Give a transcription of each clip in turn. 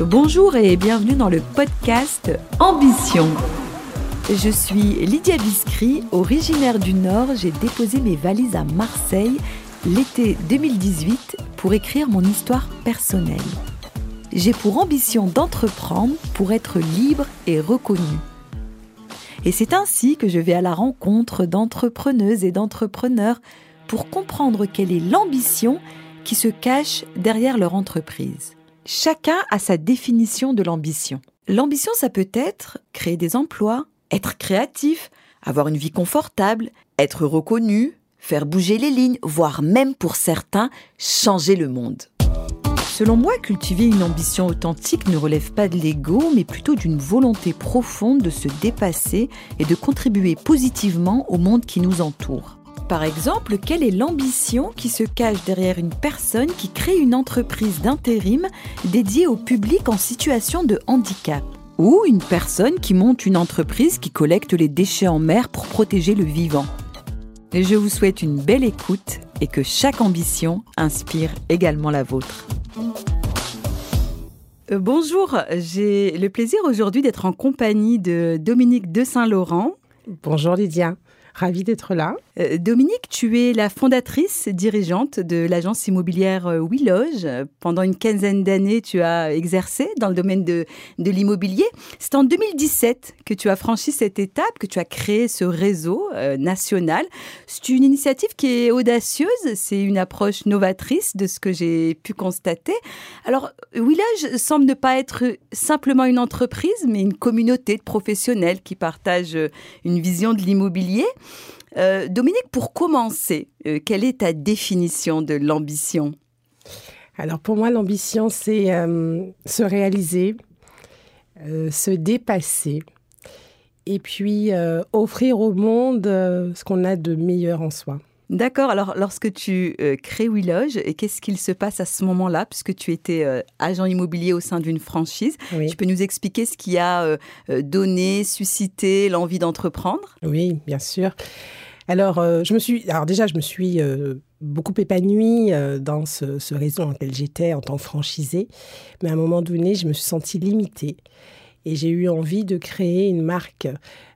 Bonjour et bienvenue dans le podcast Ambition. Je suis Lydia Biscry, originaire du Nord. J'ai déposé mes valises à Marseille l'été 2018 pour écrire mon histoire personnelle. J'ai pour ambition d'entreprendre pour être libre et reconnu. Et c'est ainsi que je vais à la rencontre d'entrepreneuses et d'entrepreneurs pour comprendre quelle est l'ambition qui se cache derrière leur entreprise. Chacun a sa définition de l'ambition. L'ambition, ça peut être créer des emplois, être créatif, avoir une vie confortable, être reconnu, faire bouger les lignes, voire même pour certains, changer le monde. Selon moi, cultiver une ambition authentique ne relève pas de l'ego, mais plutôt d'une volonté profonde de se dépasser et de contribuer positivement au monde qui nous entoure. Par exemple, quelle est l'ambition qui se cache derrière une personne qui crée une entreprise d'intérim dédiée au public en situation de handicap? Ou une personne qui monte une entreprise qui collecte les déchets en mer pour protéger le vivant? Je vous souhaite une belle écoute et que chaque ambition inspire également la vôtre. Euh, bonjour, j'ai le plaisir aujourd'hui d'être en compagnie de Dominique de Saint-Laurent. Bonjour Lydia. Ravie d'être là. Euh, Dominique, tu es la fondatrice dirigeante de l'agence immobilière euh, Willoge. Pendant une quinzaine d'années, tu as exercé dans le domaine de, de l'immobilier. C'est en 2017 que tu as franchi cette étape, que tu as créé ce réseau euh, national. C'est une initiative qui est audacieuse, c'est une approche novatrice de ce que j'ai pu constater. Alors, Willoge semble ne pas être simplement une entreprise, mais une communauté de professionnels qui partagent une vision de l'immobilier. Euh, Dominique, pour commencer, euh, quelle est ta définition de l'ambition? Alors pour moi, l'ambition, c'est euh, se réaliser, se dépasser et puis offrir au monde ce qu'on a de meilleur en soi. D'accord. Alors, lorsque tu euh, crées Willoge, qu'est-ce qu'il se passe à ce moment-là, puisque tu étais euh, agent immobilier au sein d'une franchise Tu peux nous expliquer ce qui a euh, donné, suscité l'envie d'entreprendre? Oui, bien sûr. Alors, je me suis, alors déjà, je me suis beaucoup épanouie dans ce, ce, réseau dans lequel j'étais en tant que franchisée, mais à un moment donné, je me suis sentie limitée et j'ai eu envie de créer une marque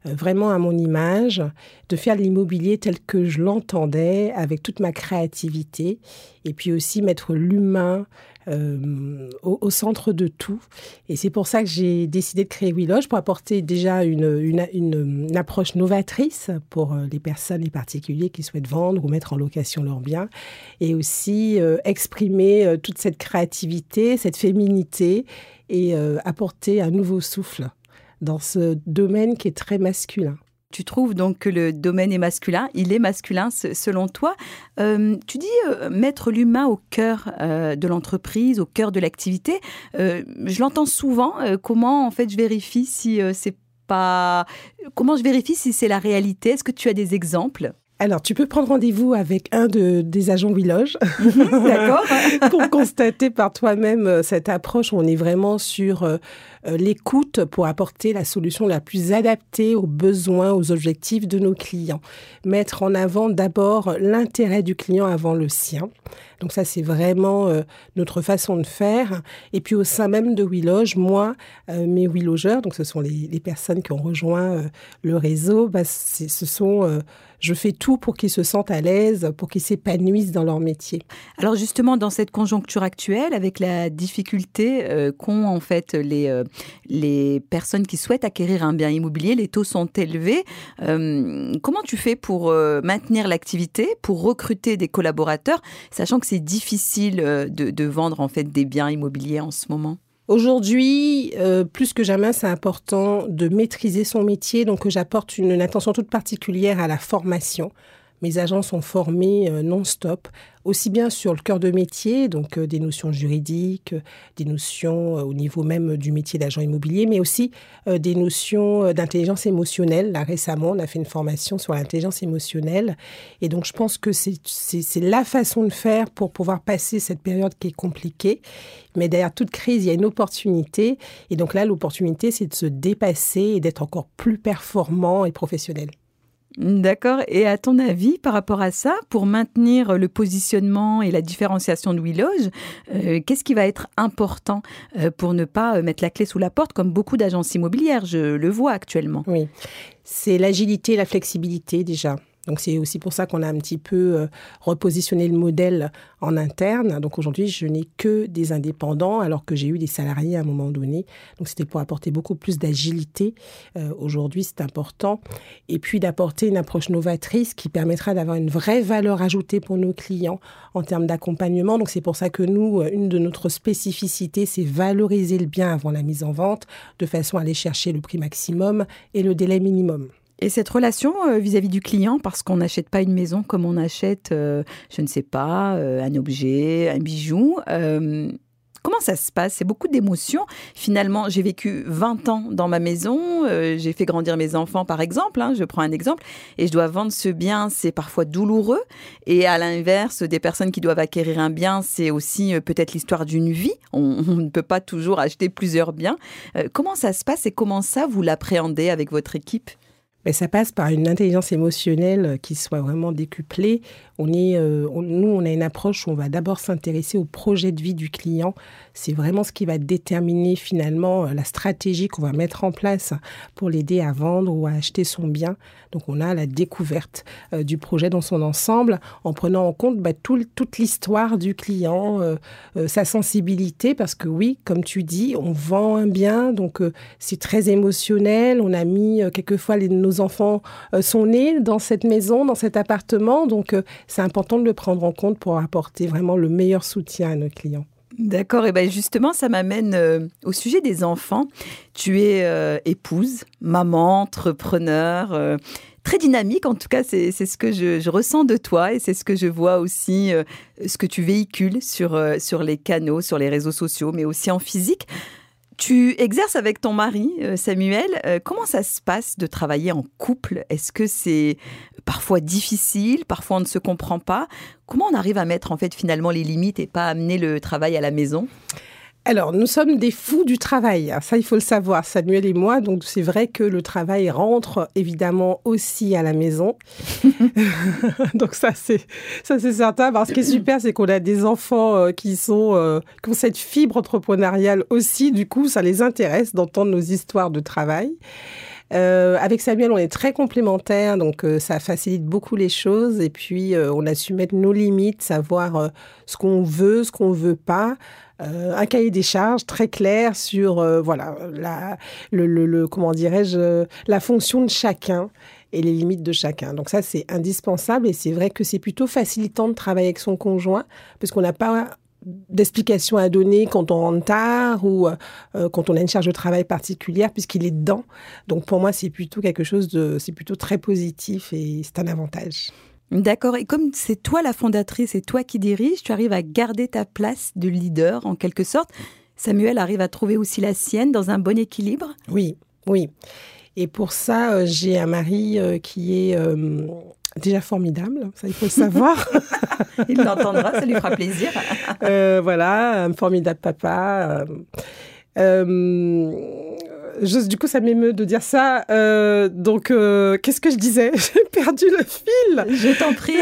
euh, vraiment à mon image, de faire l'immobilier tel que je l'entendais, avec toute ma créativité, et puis aussi mettre l'humain euh, au, centre de tout. Et c'est pour ça que j'ai décidé de créer Willoge, pour apporter déjà une, approche novatrice pour euh, les personnes, les particuliers qui souhaitent vendre ou mettre en location leurs biens, et aussi exprimer toute cette créativité, cette féminité, et apporter un nouveau souffle dans ce domaine qui est très masculin. Tu trouves donc que le domaine est masculin, il est masculin selon toi. Euh, tu dis euh, mettre l'humain au cœur euh, de l'entreprise, au cœur de l'activité. je l'entends souvent. comment en fait je vérifie si c'est pas comment je vérifie si c'est la réalité? Est-ce que tu as des exemples? Alors, tu peux prendre rendez-vous avec un de, des agents Willoge D'accord. pour constater par toi-même cette approche où on est vraiment sur euh, l'écoute pour apporter la solution la plus adaptée aux besoins, aux objectifs de nos clients. Mettre en avant d'abord l'intérêt du client avant le sien. Donc ça, c'est vraiment euh, notre façon de faire. Et puis au sein même de Willoge, moi, euh, mes Willogeurs, donc ce sont les, les personnes qui ont rejoint le réseau, bah, ce sont je fais tout pour qu'ils se sentent à l'aise, pour qu'ils s'épanouissent dans leur métier. Alors justement, dans cette conjoncture actuelle, avec la difficulté qu'ont en fait les, les personnes qui souhaitent acquérir un bien immobilier, les taux sont élevés. Euh, comment tu fais pour euh, maintenir l'activité, pour recruter des collaborateurs, sachant que c'est difficile euh, de, vendre en fait des biens immobiliers en ce moment? Aujourd'hui, plus que jamais, c'est important de maîtriser son métier, donc j'apporte une, attention toute particulière à la formation. Mes agents sont formés non-stop aussi bien sur le cœur de métier, donc euh, des notions juridiques, euh, des notions euh, au niveau même du métier d'agent immobilier, mais aussi des notions d'intelligence émotionnelle. Là, récemment, on a fait une formation sur l'intelligence émotionnelle. Et donc, je pense que c'est la façon de faire pour pouvoir passer cette période qui est compliquée. Mais derrière toute crise, il y a une opportunité. Et donc là, l'opportunité, c'est de se dépasser et d'être encore plus performant et professionnel. D'accord. Et à ton avis, par rapport à ça, pour maintenir le positionnement et la différenciation de WeLoge, euh, qu'est-ce qui va être important euh, pour ne pas euh, mettre la clé sous la porte comme beaucoup d'agences immobilières, je le vois actuellement? Oui, c'est l'agilité, la flexibilité déjà. Donc c'est aussi pour ça qu'on a un petit peu euh, repositionné le modèle en interne. Donc aujourd'hui, je n'ai que des indépendants alors que j'ai eu des salariés à un moment donné. Donc c'était pour apporter beaucoup plus d'agilité. Euh, aujourd'hui, c'est important. Et puis d'apporter une approche novatrice qui permettra d'avoir une vraie valeur ajoutée pour nos clients en termes d'accompagnement. Donc c'est pour ça que nous, euh, une de notre spécificités, c'est valoriser le bien avant la mise en vente de façon à aller chercher le prix maximum et le délai minimum. Et cette relation euh, vis-à-vis du client, parce qu'on n'achète pas une maison comme on achète, euh, je ne sais pas, euh, un objet, un bijou. Comment ça se passe? C'est beaucoup d'émotions. Finalement, j'ai vécu 20 ans dans ma maison, j'ai fait grandir mes enfants par exemple, hein, je prends un exemple, et je dois vendre ce bien, c'est parfois douloureux. Et à l'inverse, des personnes qui doivent acquérir un bien, c'est aussi peut-être l'histoire d'une vie. On, on, ne peut pas toujours acheter plusieurs biens. comment ça se passe et comment ça, vous l'appréhendez avec votre équipe? Mais ça passe par une intelligence émotionnelle qui soit vraiment décuplée. On est, euh, nous, on a une approche où on va d'abord s'intéresser au projet de vie du client. C'est vraiment ce qui va déterminer finalement euh, la stratégie qu'on va mettre en place pour l'aider à vendre ou à acheter son bien. Donc on a la découverte euh, du projet dans son ensemble en prenant en compte bah, tout, toute l'histoire du client, sa sensibilité, parce que oui, comme tu dis, on vend un bien, donc c'est très émotionnel. On a mis quelquefois les, nos enfants sont nés dans cette maison, dans cet appartement, donc c'est important de le prendre en compte pour apporter vraiment le meilleur soutien à nos clients. D'accord, et bien justement, ça m'amène euh, au sujet des enfants. Tu es euh, épouse, maman, entrepreneur, euh, très dynamique, en tout cas, c'est ce que je, ressens de toi et c'est ce que je vois aussi, ce que tu véhicules sur, sur les canaux, sur les réseaux sociaux, mais aussi en physique. Tu exerces avec ton mari, euh, Samuel. Euh, comment ça se passe de travailler en couple? Est-ce que c'est parfois difficile Parfois on ne se comprend pas? Comment on arrive à mettre en fait finalement les limites et pas amener le travail à la maison? Alors, nous sommes des fous du travail. Ça, il faut le savoir, Samuel et moi. Donc, c'est vrai que le travail rentre évidemment aussi à la maison. donc, ça, c'est, ça, c'est certain. Alors, ce qui est super, c'est qu'on a des enfants euh, qui sont, euh, qui ont cette fibre entrepreneuriale aussi. Du coup, ça les intéresse d'entendre nos histoires de travail. Euh, avec Samuel, on est très complémentaires, donc euh, ça facilite beaucoup les choses. Et puis, euh, on a su mettre nos limites, savoir ce qu'on veut, ce qu'on veut pas. un cahier des charges très clair sur voilà le, comment dirais-je la fonction de chacun et les limites de chacun. Donc ça, c'est indispensable et c'est vrai que c'est plutôt facilitant de travailler avec son conjoint parce qu'on n'a pas d'explications à donner quand on rentre tard ou euh, quand on a une charge de travail particulière puisqu'il est dedans. Donc pour moi, c'est plutôt quelque chose de, c'est plutôt très positif et c'est un avantage. D'accord. Et comme c'est toi la fondatrice et toi qui diriges, tu arrives à garder ta place de leader en quelque sorte. Samuel arrive à trouver aussi la sienne dans un bon équilibre Oui, oui. Et pour ça, euh, j'ai un mari euh, qui est déjà formidable, ça il faut le savoir. il l'entendra, ça lui fera plaisir. Euh, voilà, un formidable papa. Euh, euh, du coup, ça m'émeut de dire ça. donc, qu'est-ce que je disais? J'ai perdu le fil. Je t'en prie.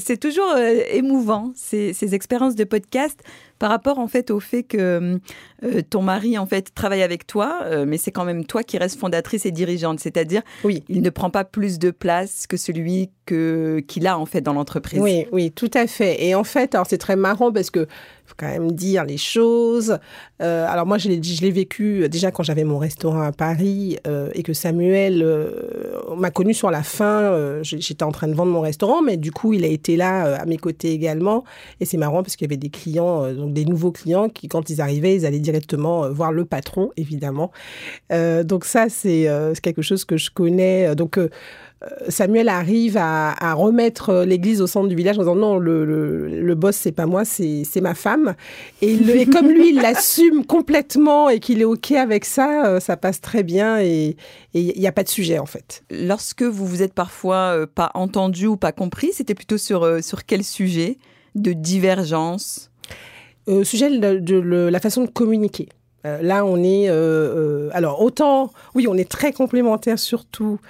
c'est toujours émouvant, ces, ces, expériences de podcast par rapport en fait au fait que euh, ton mari en fait travaille avec toi, euh, mais c'est quand même toi qui restes fondatrice et dirigeante, c'est-à-dire oui. il ne prend pas plus de place que celui que qu'il a en fait dans l'entreprise. Oui, oui, tout à fait. Et en fait, alors c'est très marrant parce que faut quand même dire les choses. Euh, alors moi, je l'ai je l'ai vécu déjà quand j'avais mon restaurant à Paris et que Samuel m'a connu sur la fin. J'étais en train de vendre mon restaurant, mais du coup, il a été là à mes côtés également. Et c'est marrant parce qu'il y avait des clients des nouveaux clients qui, quand ils arrivaient, ils allaient directement euh, voir le patron, évidemment. Euh, donc ça, euh, c'est quelque chose que je connais. Donc Samuel arrive à, remettre l'église au centre du village en disant non, le, le, boss, c'est pas moi, c'est ma femme. Et, et, comme lui, il l'assume complètement et qu'il est OK avec ça, ça passe très bien et il n'y a pas de sujet en fait. Lorsque vous vous êtes parfois pas entendu ou pas compris, c'était plutôt sur, sur quel sujet? De divergence? Au sujet de, la façon de communiquer. Euh, là, on est... Euh, euh, alors, autant, oui, on est très complémentaires surtout,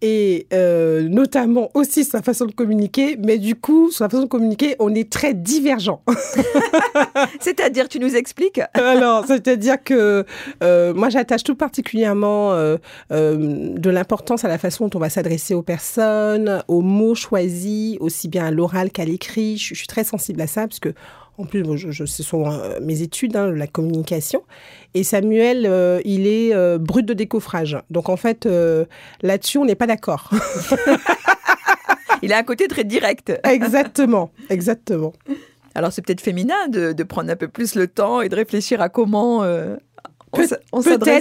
et euh, notamment aussi sa façon de communiquer, mais du coup, sur la façon de communiquer, on est très divergents. c'est-à-dire, tu nous expliques? Alors, c'est-à-dire que euh, moi, j'attache tout particulièrement euh, de l'importance à la façon dont on va s'adresser aux personnes, aux mots choisis, aussi bien à l'oral qu'à l'écrit. Je, je, suis très sensible à ça, parce que en plus, je, ce sont euh, mes études, hein, la communication. Et Samuel, euh, il est euh, brut de décoffrage. Donc en fait, là-dessus, on n'est pas d'accord. il a un côté très direct. exactement, exactement. Alors c'est peut-être féminin de, prendre un peu plus le temps et de réfléchir à comment on.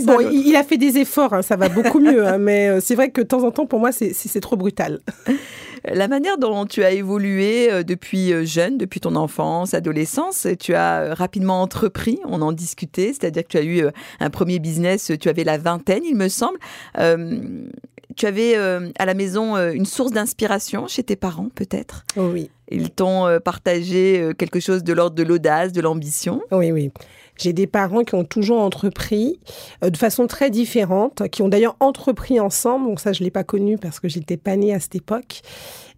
Bon, il, a fait des efforts, hein, ça va beaucoup mieux, hein, mais c'est vrai que de temps en temps, pour moi, c'est trop brutal. La manière dont tu as évolué euh, depuis euh, jeune, depuis ton enfance, adolescence, tu as euh, rapidement entrepris, on en discutait, c'est-à-dire que tu as eu un premier business, tu avais la vingtaine, il me semble. tu avais à la maison une source d'inspiration chez tes parents, peut-être? Oui. Ils t'ont partagé quelque chose de l'ordre de l'audace, de l'ambition Oui, oui. J'ai des parents qui ont toujours entrepris euh, de façon très différente, qui ont d'ailleurs entrepris ensemble. Donc ça, je l'ai pas connu parce que j'étais pas née à cette époque.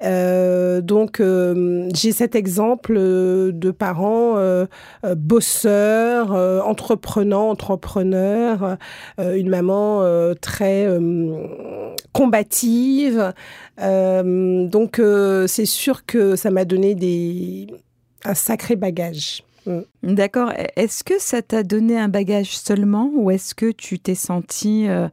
Euh, donc euh, j'ai cet exemple de parents bosseurs, entreprenants, entrepreneurs, une maman très combative. donc c'est sûr que ça m'a donné des un sacré bagage. Mm. D'accord. Est-ce que ça t'a donné un bagage seulement ou est-ce que tu t'es senti euh,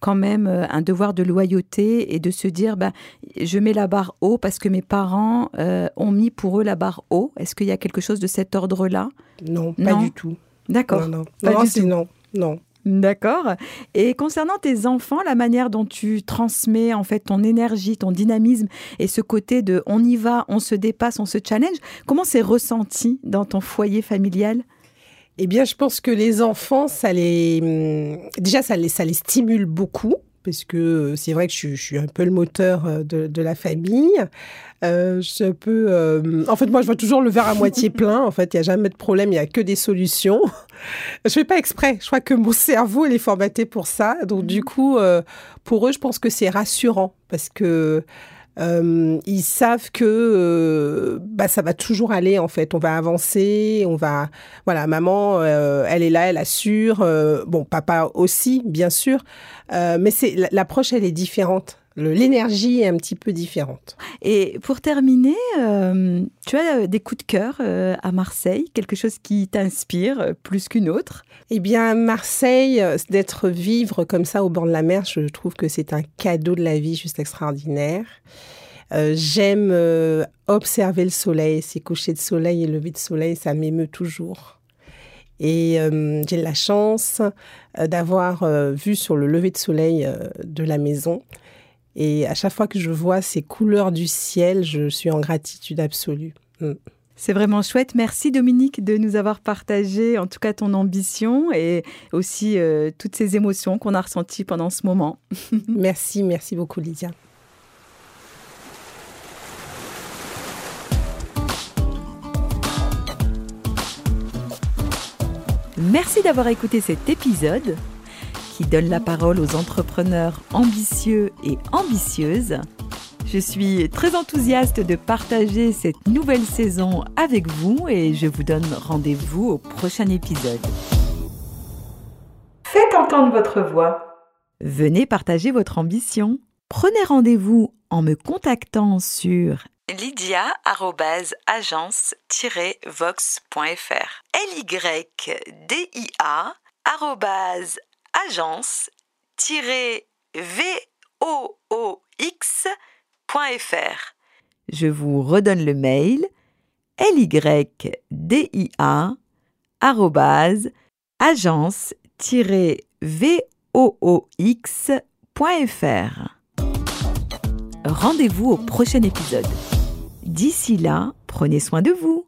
quand même euh, un devoir de loyauté et de se dire bah, je mets la barre haut parce que mes parents euh, ont mis pour eux la barre haut? Est-ce qu'il y a quelque chose de cet ordre-là? Non, pas du tout. D'accord. Non. non, non, non. D'accord. Et concernant tes enfants, la manière dont tu transmets en fait ton énergie, ton dynamisme et ce côté de on y va, on se dépasse, on se challenge, comment c'est ressenti dans ton foyer familial? Eh bien, je pense que les enfants, ça les, hum, déjà, ça les, ça les stimule beaucoup parce que euh, c'est vrai que je, suis un peu le moteur euh, de, la famille. Euh, je peux, en fait, moi, je vois toujours le verre à moitié plein. En fait, il n'y a jamais de problème, il n'y a que des solutions. je fais pas exprès. Je crois que mon cerveau, il est formaté pour ça. Donc, du coup, pour eux, je pense que c'est rassurant parce que euh, ils savent que euh, bah, ça va toujours aller en fait. On va avancer, on va voilà, maman, euh, elle est là, elle assure. bon, papa aussi, bien sûr, mais c'est l'approche, elle est différente. L'énergie est un petit peu différente. Et pour terminer, tu as des coups de cœur à Marseille, quelque chose qui t'inspire plus qu'une autre? Eh bien, Marseille, d'être vivre comme ça au bord de la mer, je trouve que c'est un cadeau de la vie juste extraordinaire. Euh, j'aime euh, observer le soleil, ces couchers de soleil et lever de soleil, ça m'émeut toujours. Et euh, j'ai la chance d'avoir vu sur le lever de soleil de la maison. Et à chaque fois que je vois ces couleurs du ciel, je suis en gratitude absolue. Mm. C'est vraiment chouette. Merci Dominique de nous avoir partagé en tout cas ton ambition et aussi toutes ces émotions qu'on a ressenties pendant ce moment. merci, merci beaucoup Lydia. Merci d'avoir écouté cet épisode qui donne la parole aux entrepreneurs ambitieux et ambitieuses. Je suis très enthousiaste de partager cette nouvelle saison avec vous et je vous donne rendez-vous au prochain épisode. Faites entendre votre voix. Venez partager votre ambition. Prenez rendez-vous en me contactant sur lydia-agence-vox.fr L-Y-D-I-A agence-voix.fr Je vous redonne le mail L-Y-D-I-A agence-voix.fr Rendez-vous au prochain épisode. D'ici là, prenez soin de vous.